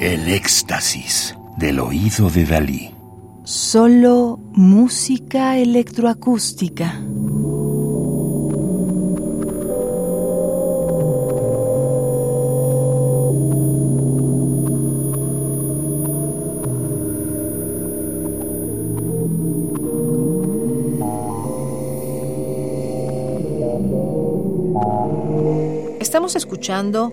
El éxtasis del oído de Dalí. Solo música electroacústica. Estamos escuchando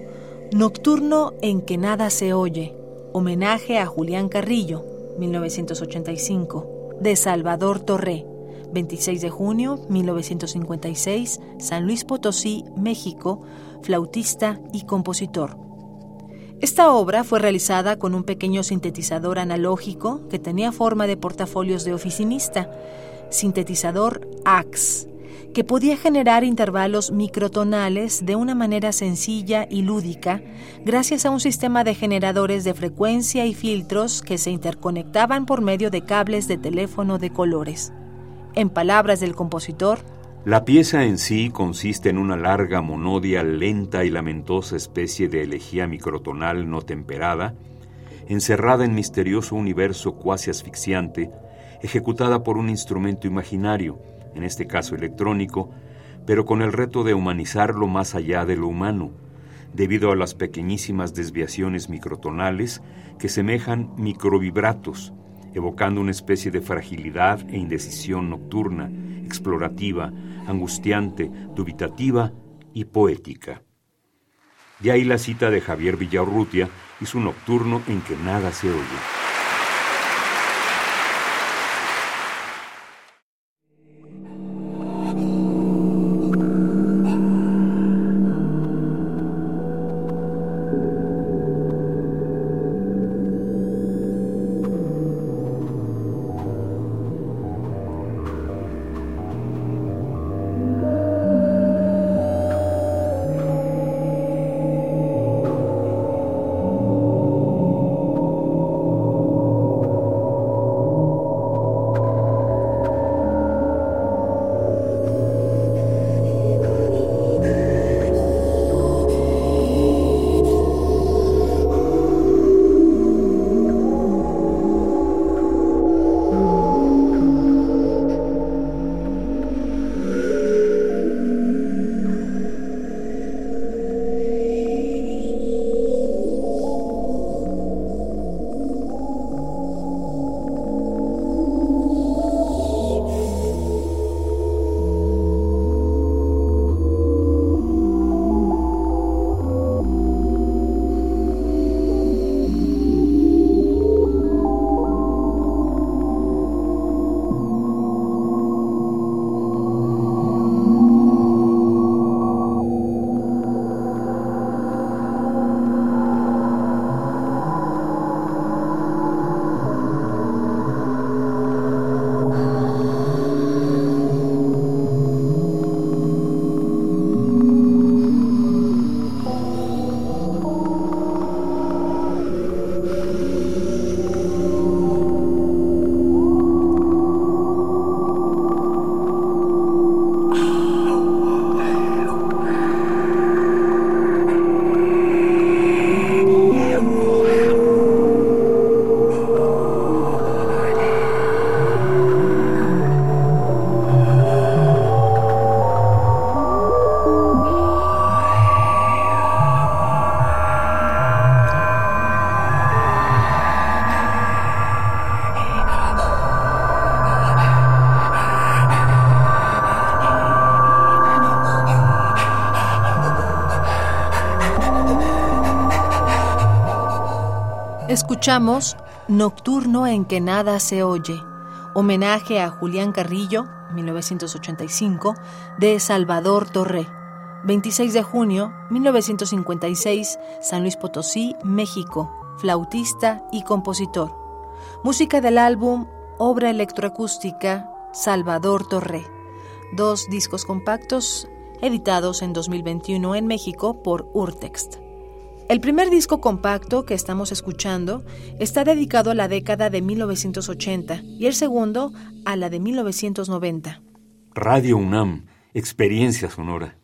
Nocturno en que nada se oye, homenaje a Julián Carrillo, 1985, de Salvador Torré, 26 de junio 1956, San Luis Potosí, México, flautista y compositor. Esta obra fue realizada con un pequeño sintetizador analógico que tenía forma de portafolios de oficinista, sintetizador AX que podía generar intervalos microtonales de una manera sencilla y lúdica gracias a un sistema de generadores de frecuencia y filtros que se interconectaban por medio de cables de teléfono de colores. En palabras del compositor, la pieza en sí consiste en una larga monodia lenta y lamentosa especie de elegía microtonal no temperada, encerrada en misterioso universo cuasi asfixiante, ejecutada por un instrumento imaginario, en este caso electrónico, pero con el reto de humanizarlo más allá de lo humano, debido a las pequeñísimas desviaciones microtonales que semejan microvibratos, evocando una especie de fragilidad e indecisión nocturna, explorativa, angustiante, dubitativa y poética. De ahí la cita de Javier Villaurrutia y su nocturno en que nada se oye. Escuchamos Nocturno en que nada se oye, homenaje a Julián Carrillo, 1985, de Salvador Torré, 26 de junio 1956, San Luis Potosí, México, flautista y compositor. Música del álbum Obra electroacústica Salvador Torré, dos discos compactos editados en 2021 en México por Urtext. El primer disco compacto que estamos escuchando está dedicado a la década de 1980 y el segundo a la de 1990. Radio UNAM, experiencia sonora.